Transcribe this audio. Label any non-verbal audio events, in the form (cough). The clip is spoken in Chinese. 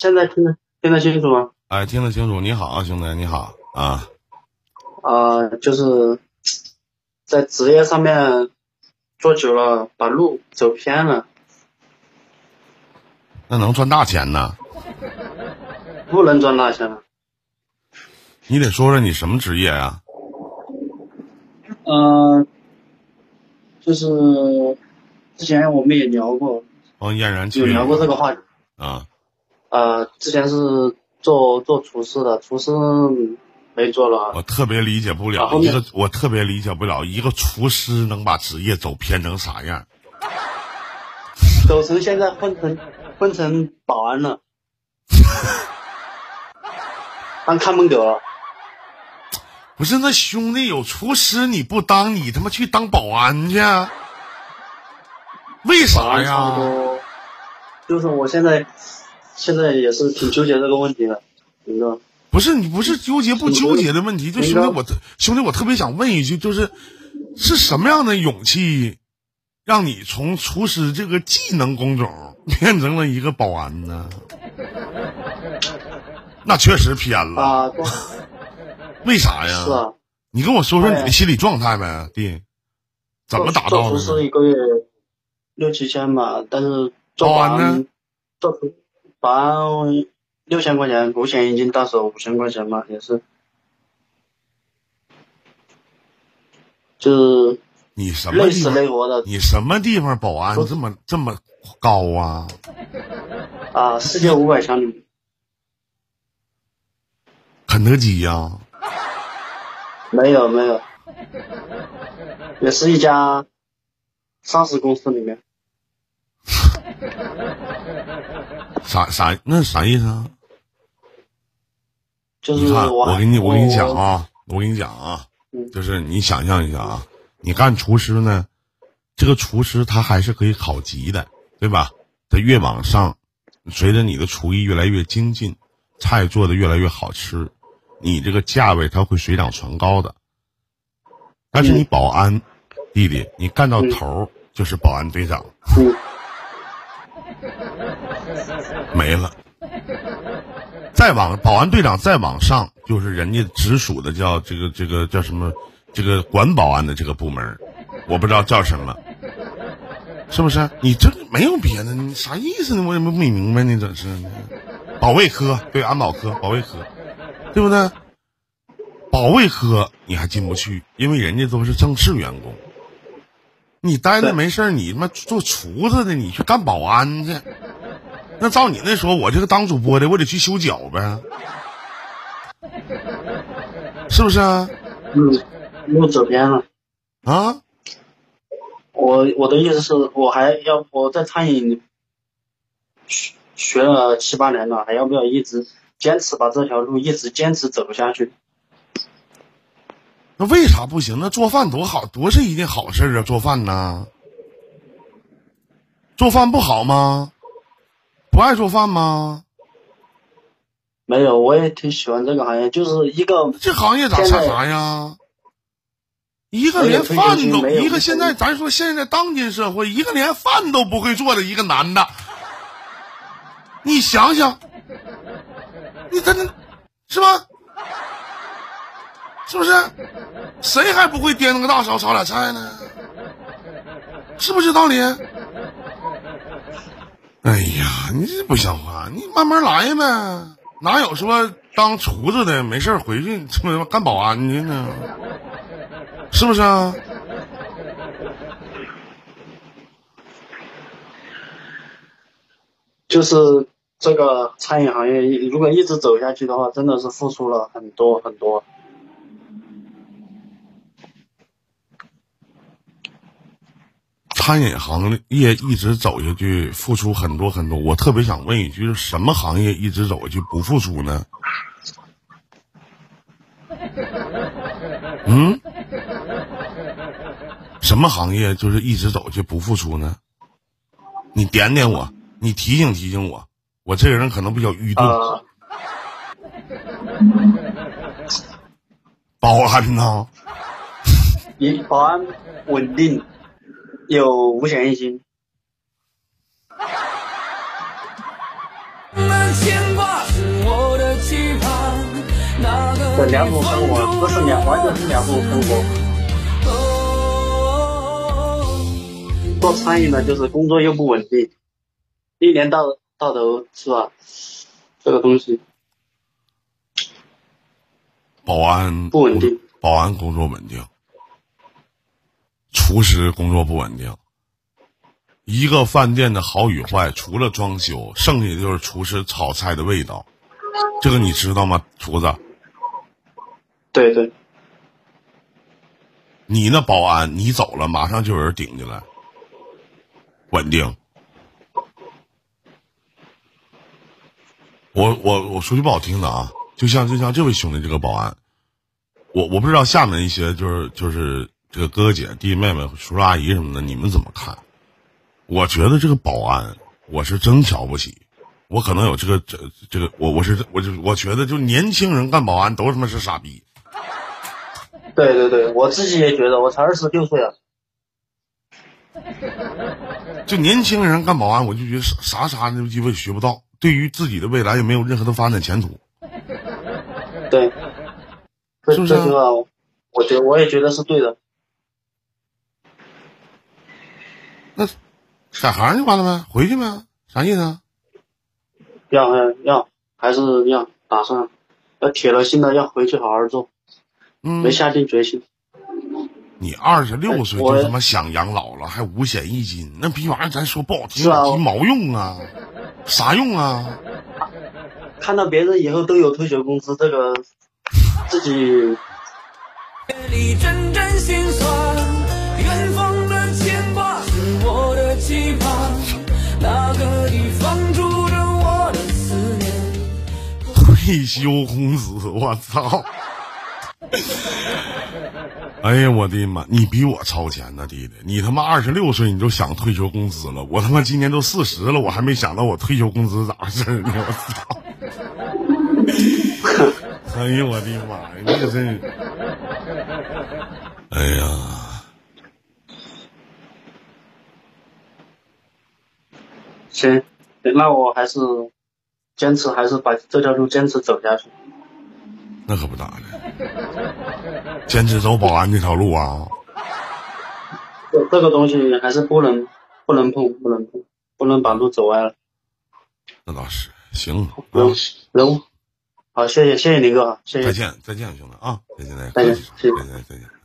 现在听得听得清楚吗？哎，听得清楚。你好，兄弟，你好啊。啊，就是在职业上面做久了，把路走偏了。那能赚大钱呢？不能赚大钱了。你得说说你什么职业啊？嗯，就是之前我们也聊过，哦，嫣然有聊过这个话题。啊。呃，之前是做做厨师的，厨师没做了。我特别理解不了一个，我特别理解不了一个厨师能把职业走偏成啥样。走成现在混成混成保安了，当看门狗了。不是那兄弟有厨师你不当，你他妈去当保安去？为啥呀？就是我现在。现在也是挺纠结这个问题的，你说？不是你不是纠结不纠结的问题，就兄弟我特兄弟我特别想问一句，就是是什么样的勇气，让你从厨师这个技能工种变成了一个保安呢？(laughs) 那确实偏了啊！(laughs) 为啥呀？是啊，你跟我说说你的心理状态呗，弟，怎么达到的？厨师一个月六七千吧，但是保安呢？做厨。保安六千块钱，五险一金到手五千块钱嘛，也是，就是你什么累死累活的。你什么地方保安这么这么高啊？啊，世界五百强里。肯德基呀？没有没有，也是一家上市公司里面。(laughs) 啥啥那啥意思啊？就是你看，我给你我给你讲啊，我跟你讲啊，就是你想象一下啊，你干厨师呢，这个厨师他还是可以考级的，对吧？他越往上，随着你的厨艺越来越精进，菜做的越来越好吃，你这个价位他会水涨船高的。但是你保安弟弟，你干到头就是保安队长。(laughs) (laughs) 没了，再往保安队长再往上，就是人家直属的叫这个这个叫什么，这个管保安的这个部门，我不知道叫什么，是不是？你这没有别的，你啥意思呢？我也没没明白呢，这是保卫科对安保科保卫科，对不对？保卫科你还进不去，因为人家都是正式员工。你待着没事你他妈做厨子的，你去干保安去。那照你那说，我这个当主播的，我得去修脚呗，是不是啊？嗯，又走偏了。啊？我我的意思是我还要我在餐饮学学了七八年了，还要不要一直坚持把这条路一直坚持走下去？那为啥不行？那做饭多好，多是一件好事啊！做饭呢？做饭不好吗？不爱做饭吗？没有，我也挺喜欢这个行业，就是一个这行业咋差啥呀？一个连饭都一个现在咱说现在当今社会，一个连饭都不会做的一个男的，你想想，你真的是吧？是不是？谁还不会颠个大勺炒俩菜呢？是不是道理？哎呀，你这不像话！你慢慢来呗，哪有说当厨子的没事回去他妈干保安去呢？是不是啊？就是这个餐饮行业，如果一直走下去的话，真的是付出了很多很多。餐饮行业一直走下去，付出很多很多。我特别想问一句：什么行业一直走下去不付出呢？嗯？什么行业就是一直走下去不付出呢？你点点我，你提醒提醒我，我这个人可能比较愚钝。保安呢？一保安稳定。有五险一金。这两种生活，不是两，完全是两种生活。做餐饮的，就是工作又不稳定，一年到到头是吧，这个东西。保安不稳定。保安工作稳定。厨师工作不稳定。一个饭店的好与坏，除了装修，剩下的就是厨师炒菜的味道。这个你知道吗，厨子？对对，你那保安，你走了，马上就有人顶进来，稳定。我我我说句不好听的啊，就像就像这位兄弟这个保安，我我不知道厦门一些就是就是这个哥哥姐弟弟妹妹叔叔阿姨什么的，你们怎么看？我觉得这个保安，我是真瞧不起。我可能有这个这这个，我我是我就我觉得，就年轻人干保安都他妈是傻逼。对对对，我自己也觉得，我才二十六岁啊。就年轻人干保安，我就觉得啥啥啥那机会学不到，对于自己的未来也没有任何的发展前途。对，这是不是我觉得我也觉得是对的。那改行就完了呗，回去呗，啥意思啊？要要要，还是要打算要铁了心的要回去好好做，嗯没，下定决心。你二十六岁就他妈想养老了，还五险一金，那逼玩意儿咱说不好听，是啊鸡毛用啊？啥用啊？看到别人以后都有退休工资，这个自己退休工资，我操！哎呀，我的妈！你比我超前呢，弟弟！你他妈二十六岁你就想退休工资了，我他妈今年都四十了，我还没想到我退休工资咋回事呢！我操！哎呀，我的妈呀！你可真……哎呀，行，那我还是坚持，还是把这条路坚持走下去。那可不咋的，坚持走保安这条路啊！这这个东西还是不能不能碰，不能碰，不能把路走歪了。那倒是，行，人啊，人物，好，谢谢谢谢林哥，谢谢再。见，再见，兄弟啊！再见，再见，再见客气谢谢再见，再见。